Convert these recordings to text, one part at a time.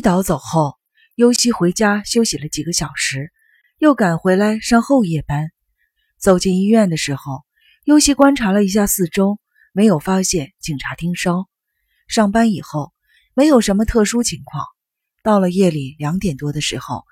导走后，尤西回家休息了几个小时，又赶回来上后夜班。走进医院的时候，尤西观察了一下四周，没有发现警察盯梢。上班以后，没有什么特殊情况。到了夜里两点多的时候，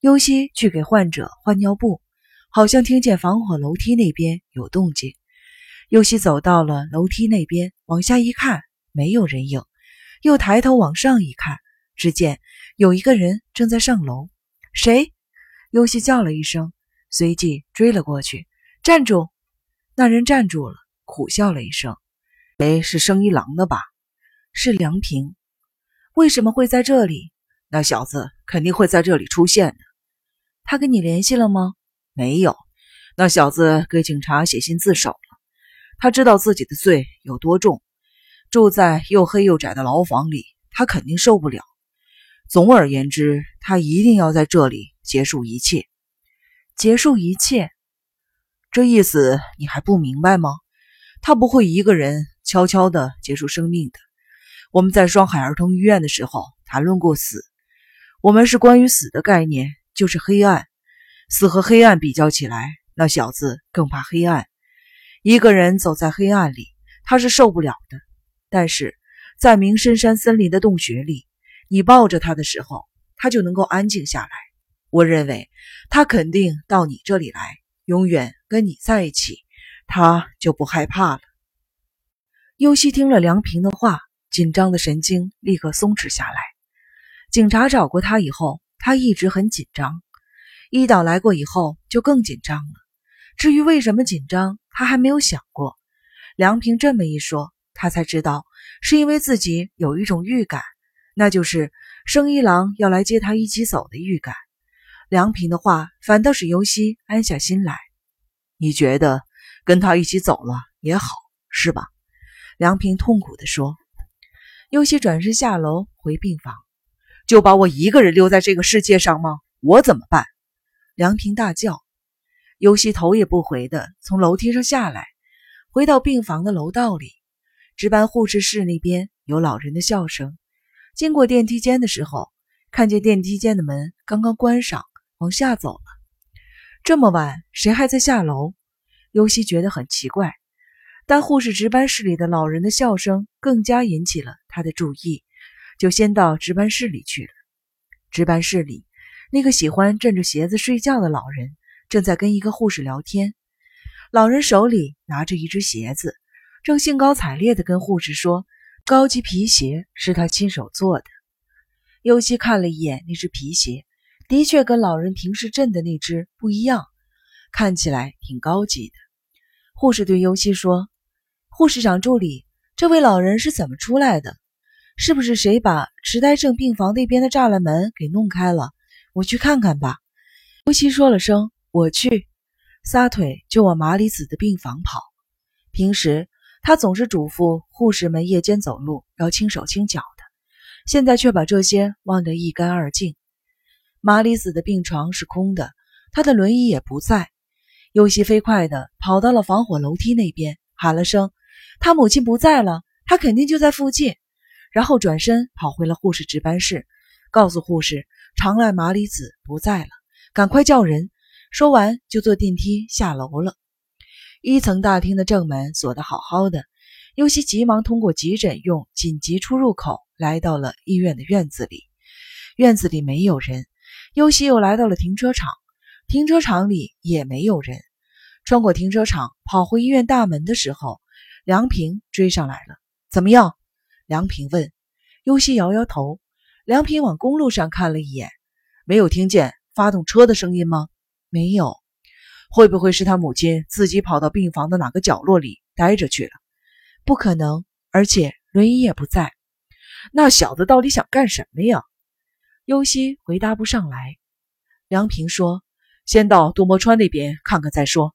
尤西去给患者换尿布，好像听见防火楼梯那边有动静。尤西走到了楼梯那边，往下一看，没有人影，又抬头往上一看。只见有一个人正在上楼，谁？尤西叫了一声，随即追了过去。站住！那人站住了，苦笑了一声：“谁是生一郎的吧？是梁平。为什么会在这里？那小子肯定会在这里出现的。他跟你联系了吗？没有。那小子给警察写信自首了。他知道自己的罪有多重，住在又黑又窄的牢房里，他肯定受不了。”总而言之，他一定要在这里结束一切，结束一切。这意思你还不明白吗？他不会一个人悄悄地结束生命的。我们在双海儿童医院的时候谈论过死，我们是关于死的概念就是黑暗。死和黑暗比较起来，那小子更怕黑暗。一个人走在黑暗里，他是受不了的。但是在明深山森林的洞穴里。你抱着他的时候，他就能够安静下来。我认为他肯定到你这里来，永远跟你在一起，他就不害怕了。尤西听了梁平的话，紧张的神经立刻松弛下来。警察找过他以后，他一直很紧张。一导来过以后，就更紧张了。至于为什么紧张，他还没有想过。梁平这么一说，他才知道是因为自己有一种预感。那就是生一郎要来接他一起走的预感。梁平的话反倒使尤西安下心来。你觉得跟他一起走了也好，是吧？梁平痛苦地说。尤西转身下楼回病房，就把我一个人留在这个世界上吗？我怎么办？梁平大叫。尤西头也不回地从楼梯上下来，回到病房的楼道里。值班护士室那边有老人的笑声。经过电梯间的时候，看见电梯间的门刚刚关上，往下走了。这么晚，谁还在下楼？尤西觉得很奇怪。但护士值班室里的老人的笑声更加引起了他的注意，就先到值班室里去了。值班室里，那个喜欢枕着鞋子睡觉的老人正在跟一个护士聊天。老人手里拿着一只鞋子，正兴高采烈地跟护士说。高级皮鞋是他亲手做的。尤西看了一眼那只皮鞋，的确跟老人平时镇的那只不一样，看起来挺高级的。护士对尤西说：“护士长助理，这位老人是怎么出来的？是不是谁把痴呆症病房那边的栅栏门给弄开了？我去看看吧。”尤西说了声“我去”，撒腿就往麻里子的病房跑。平时。他总是嘱咐护士们夜间走路要轻手轻脚的，现在却把这些忘得一干二净。麻里子的病床是空的，他的轮椅也不在。尤西飞快地跑到了防火楼梯那边，喊了声：“他母亲不在了，他肯定就在附近。”然后转身跑回了护士值班室，告诉护士长濑麻里子不在了，赶快叫人。说完就坐电梯下楼了。一层大厅的正门锁得好好的，尤西急忙通过急诊用紧急出入口来到了医院的院子里。院子里没有人，尤西又来到了停车场，停车场里也没有人。穿过停车场跑回医院大门的时候，梁平追上来了。怎么样？梁平问。尤西摇摇头。梁平往公路上看了一眼，没有听见发动车的声音吗？没有。会不会是他母亲自己跑到病房的哪个角落里待着去了？不可能，而且轮椅也不在。那小子到底想干什么呀？尤西回答不上来。梁平说：“先到杜摩川那边看看再说。”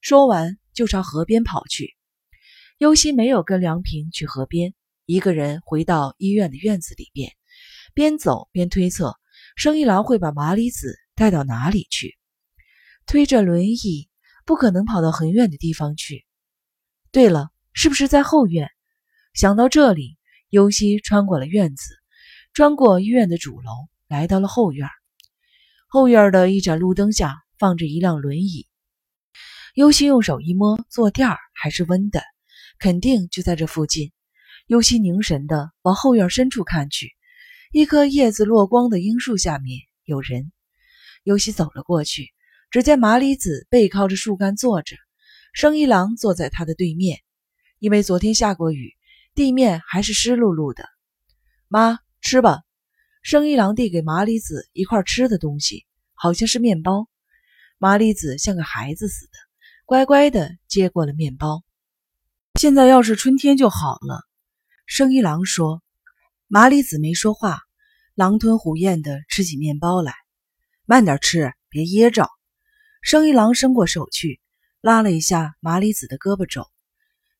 说完就朝河边跑去。尤西没有跟梁平去河边，一个人回到医院的院子里边，边走边推测生一郎会把麻里子带到哪里去。推着轮椅，不可能跑到很远的地方去。对了，是不是在后院？想到这里，尤西穿过了院子，穿过医院的主楼，来到了后院。后院的一盏路灯下放着一辆轮椅。尤西用手一摸，坐垫儿还是温的，肯定就在这附近。尤西凝神地往后院深处看去，一棵叶子落光的樱树下面有人。尤西走了过去，只见麻里子背靠着树干坐着，生一郎坐在他的对面。因为昨天下过雨，地面还是湿漉漉的。妈，吃吧。生一郎递给麻里子一块吃的东西，好像是面包。麻里子像个孩子似的，乖乖地接过了面包。现在要是春天就好了。生一郎说。麻里子没说话，狼吞虎咽地吃起面包来。慢点吃，别噎着。生一郎伸过手去，拉了一下麻里子的胳膊肘。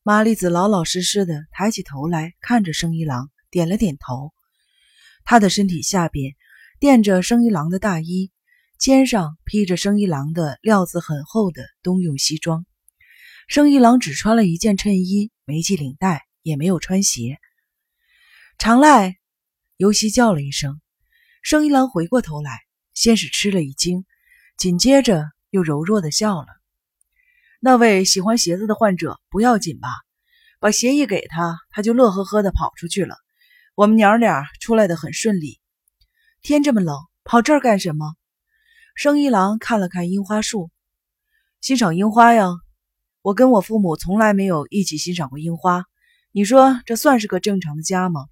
麻里子老老实实的抬起头来看着生一郎，点了点头。他的身体下边垫着生一郎的大衣，肩上披着生一郎的料子很厚的冬用西装。生一郎只穿了一件衬衣，没系领带，也没有穿鞋。常赖，尤西叫了一声。生一郎回过头来，先是吃了一惊，紧接着又柔弱的笑了。那位喜欢鞋子的患者不要紧吧？把鞋一给他，他就乐呵呵的跑出去了。我们娘俩出来的很顺利。天这么冷，跑这儿干什么？生一郎看了看樱花树，欣赏樱花呀。我跟我父母从来没有一起欣赏过樱花。你说这算是个正常的家吗？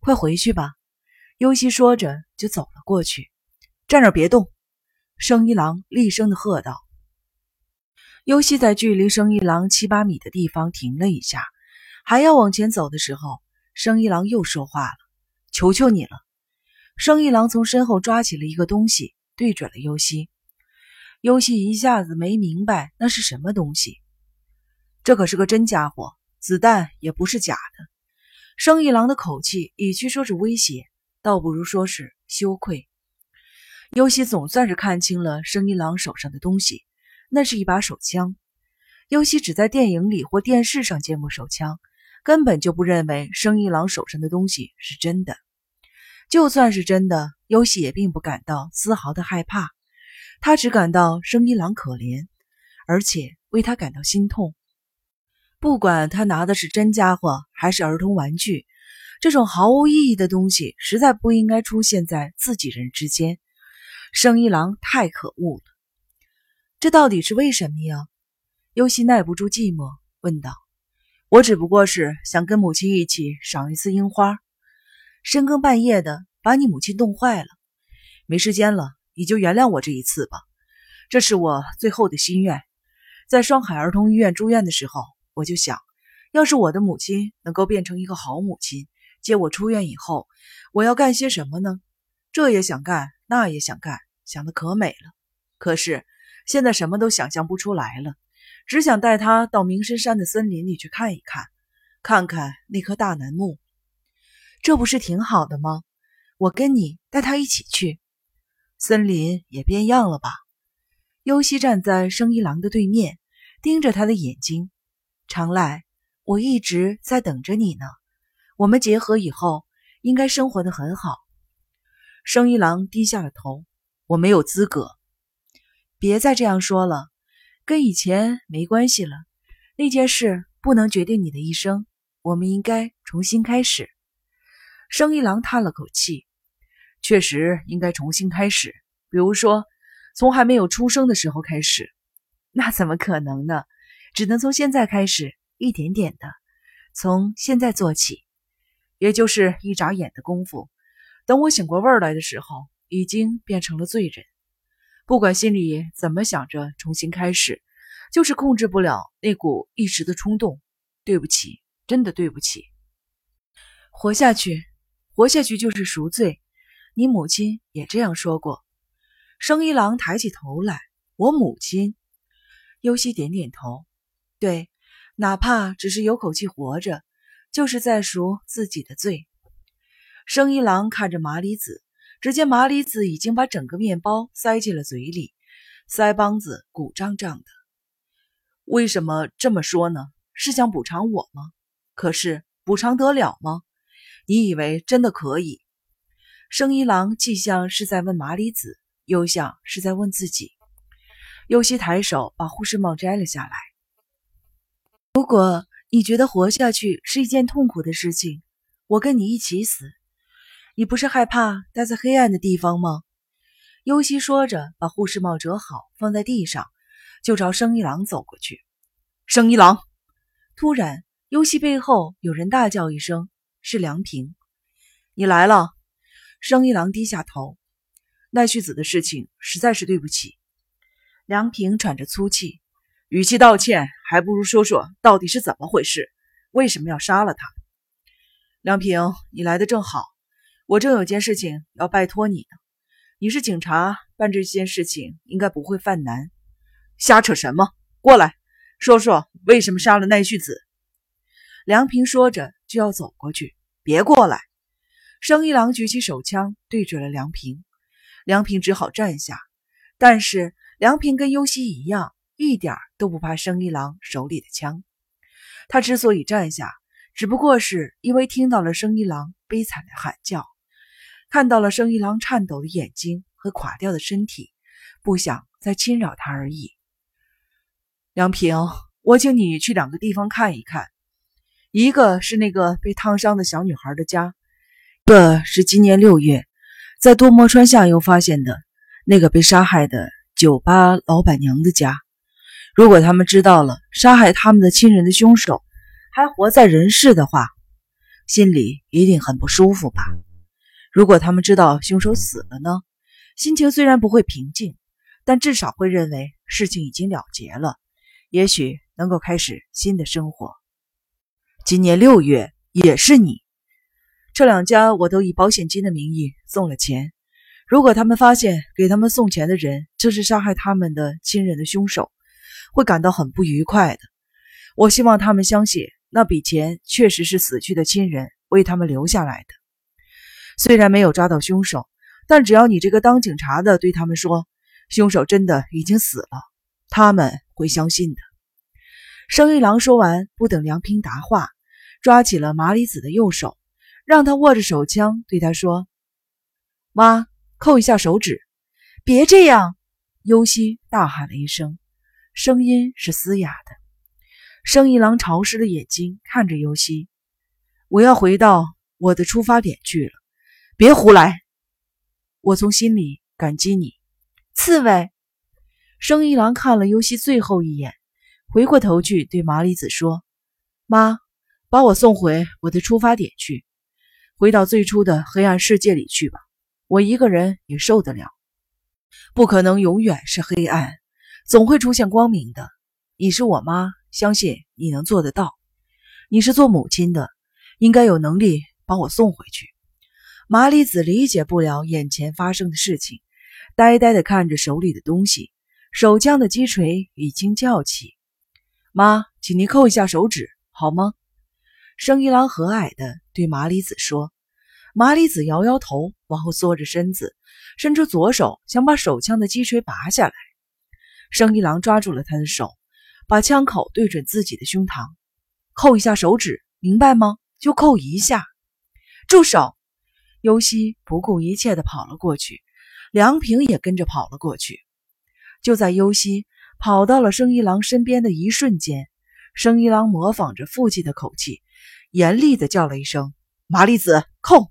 快回去吧。优希说着就走了过去。站那别动！生一郎厉声的喝道。优希在距离生一郎七八米的地方停了一下，还要往前走的时候。生一郎又说话了：“求求你了！”生一郎从身后抓起了一个东西，对准了尤西。尤西一下子没明白那是什么东西。这可是个真家伙，子弹也不是假的。生一郎的口气，与其说是威胁，倒不如说是羞愧。尤西总算是看清了生一郎手上的东西，那是一把手枪。尤西只在电影里或电视上见过手枪。根本就不认为生一郎手上的东西是真的，就算是真的，优喜也并不感到丝毫的害怕，他只感到生一郎可怜，而且为他感到心痛。不管他拿的是真家伙还是儿童玩具，这种毫无意义的东西实在不应该出现在自己人之间。生一郎太可恶了，这到底是为什么呀？优喜耐不住寂寞，问道。我只不过是想跟母亲一起赏一次樱花，深更半夜的把你母亲冻坏了，没时间了，你就原谅我这一次吧。这是我最后的心愿。在双海儿童医院住院的时候，我就想，要是我的母亲能够变成一个好母亲，接我出院以后，我要干些什么呢？这也想干，那也想干，想的可美了。可是现在什么都想象不出来了。只想带他到明深山的森林里去看一看，看看那棵大楠木，这不是挺好的吗？我跟你带他一起去，森林也变样了吧？优希站在生一郎的对面，盯着他的眼睛。长濑，我一直在等着你呢。我们结合以后，应该生活的很好。生一郎低下了头，我没有资格。别再这样说了。跟以前没关系了，那件事不能决定你的一生。我们应该重新开始。生一郎叹了口气，确实应该重新开始。比如说，从还没有出生的时候开始。那怎么可能呢？只能从现在开始，一点点的，从现在做起，也就是一眨眼的功夫。等我醒过味儿来的时候，已经变成了罪人。不管心里怎么想着重新开始，就是控制不了那股一时的冲动。对不起，真的对不起。活下去，活下去就是赎罪。你母亲也这样说过。生一郎抬起头来，我母亲。优希点点头。对，哪怕只是有口气活着，就是在赎自己的罪。生一郎看着麻里子。只见麻里子已经把整个面包塞进了嘴里，腮帮子鼓胀胀的。为什么这么说呢？是想补偿我吗？可是补偿得了吗？你以为真的可以？生一郎既像是在问麻里子，又像是在问自己。尤西抬手把护士帽摘了下来。如果你觉得活下去是一件痛苦的事情，我跟你一起死。你不是害怕待在黑暗的地方吗？尤西说着，把护士帽折好放在地上，就朝生一郎走过去。生一郎，突然，尤西背后有人大叫一声：“是梁平！”你来了。生一郎低下头。奈绪子的事情实在是对不起。梁平喘着粗气。与其道歉，还不如说说到底是怎么回事，为什么要杀了他？梁平，你来的正好，我正有件事情要拜托你呢。你是警察，办这件事情应该不会犯难。瞎扯什么？过来，说说为什么杀了奈绪子。梁平说着就要走过去，别过来！生一郎举起手枪对准了梁平，梁平只好站下。但是梁平跟优希一样。一点都不怕生一郎手里的枪。他之所以站下，只不过是因为听到了生一郎悲惨的喊叫，看到了生一郎颤抖的眼睛和垮掉的身体，不想再侵扰他而已。梁平，我请你去两个地方看一看，一个是那个被烫伤的小女孩的家，一个是今年六月在多摩川下游发现的那个被杀害的酒吧老板娘的家。如果他们知道了杀害他们的亲人的凶手还活在人世的话，心里一定很不舒服吧？如果他们知道凶手死了呢？心情虽然不会平静，但至少会认为事情已经了结了，也许能够开始新的生活。今年六月也是你，这两家我都以保险金的名义送了钱。如果他们发现给他们送钱的人就是杀害他们的亲人的凶手，会感到很不愉快的。我希望他们相信那笔钱确实是死去的亲人为他们留下来的。虽然没有抓到凶手，但只要你这个当警察的对他们说，凶手真的已经死了，他们会相信的。生一郎说完，不等梁平答话，抓起了麻里子的右手，让他握着手枪，对他说：“妈，扣一下手指。”别这样！优希大喊了一声。声音是嘶哑的。生一郎潮湿的眼睛看着尤西：“我要回到我的出发点去了，别胡来。我从心里感激你，刺猬。”生一郎看了尤西最后一眼，回过头去对麻里子说：“妈，把我送回我的出发点去，回到最初的黑暗世界里去吧。我一个人也受得了，不可能永远是黑暗。”总会出现光明的。你是我妈，相信你能做得到。你是做母亲的，应该有能力把我送回去。麻里子理解不了眼前发生的事情，呆呆地看着手里的东西。手枪的击锤已经叫起。妈，请您扣一下手指，好吗？生一郎和蔼地对麻里子说。麻里子摇摇头，往后缩着身子，伸出左手想把手枪的击锤拔下来。生一郎抓住了他的手，把枪口对准自己的胸膛，扣一下手指，明白吗？就扣一下。住手！尤西不顾一切地跑了过去，梁平也跟着跑了过去。就在尤西跑到了生一郎身边的一瞬间，生一郎模仿着父亲的口气，严厉地叫了一声：“麻里子，扣！”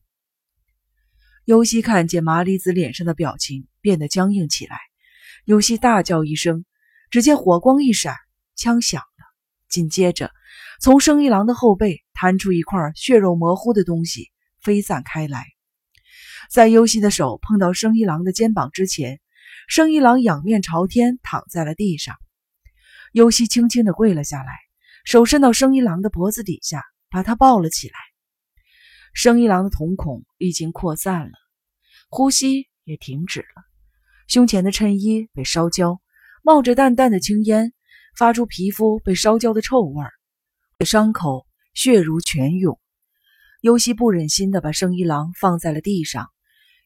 尤西看见麻里子脸上的表情变得僵硬起来。尤西大叫一声，只见火光一闪，枪响了。紧接着，从生一郎的后背弹出一块血肉模糊的东西，飞散开来。在优西的手碰到生一郎的肩膀之前，生一郎仰面朝天躺在了地上。优西轻轻地跪了下来，手伸到生一郎的脖子底下，把他抱了起来。生一郎的瞳孔已经扩散了，呼吸也停止了。胸前的衬衣被烧焦，冒着淡淡的青烟，发出皮肤被烧焦的臭味儿。伤口血如泉涌。尤西不忍心地把生一郎放在了地上，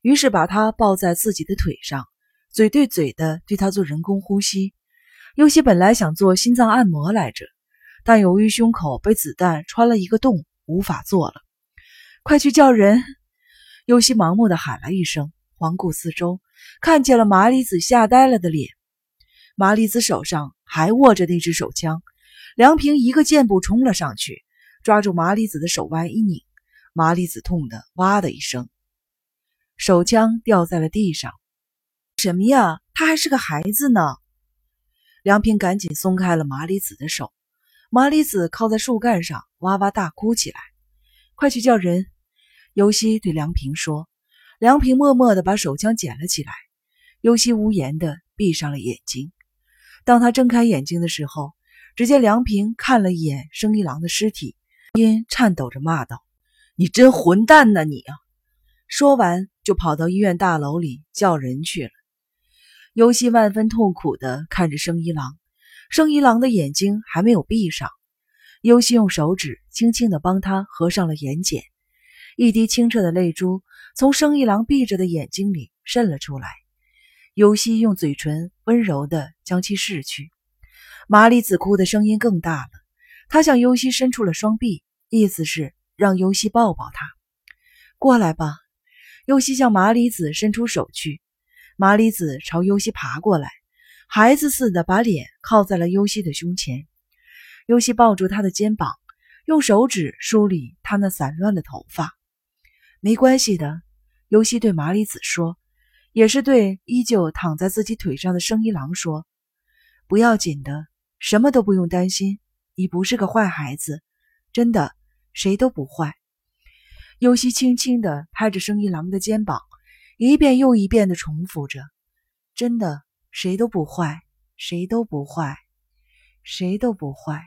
于是把他抱在自己的腿上，嘴对嘴的对他做人工呼吸。尤西本来想做心脏按摩来着，但由于胸口被子弹穿了一个洞，无法做了。快去叫人！尤西盲目的喊了一声，环顾四周，看见了麻里子吓呆了的脸。麻里子手上还握着那只手枪，梁平一个箭步冲了上去，抓住麻里子的手腕一拧，麻里子痛得哇的一声，手枪掉在了地上。什么呀？他还是个孩子呢！梁平赶紧松开了麻里子的手，麻里子靠在树干上哇哇大哭起来。快去叫人！尤西对梁平说。梁平默默地把手枪捡了起来。尤西无言地闭上了眼睛。当他睁开眼睛的时候，只见梁平看了一眼生一郎的尸体，音颤抖着骂道：“你真混蛋呐你啊！”说完就跑到医院大楼里叫人去了。尤西万分痛苦地看着生一郎，生一郎的眼睛还没有闭上。尤西用手指轻轻地帮他合上了眼睑，一滴清澈的泪珠从生一郎闭着的眼睛里渗了出来。尤西用嘴唇温柔地将其拭去。麻里子哭的声音更大了，他向尤西伸出了双臂，意思是让尤西抱抱他。过来吧，尤西向麻里子伸出手去。麻里子朝尤西爬过来，孩子似的把脸靠在了尤西的胸前。尤西抱住他的肩膀，用手指梳理他那散乱的头发。没关系的，尤西对麻里子说，也是对依旧躺在自己腿上的生一郎说：“不要紧的，什么都不用担心。你不是个坏孩子，真的，谁都不坏。”尤西轻轻地拍着生一郎的肩膀，一遍又一遍地重复着：“真的，谁都不坏，谁都不坏，谁都不坏。”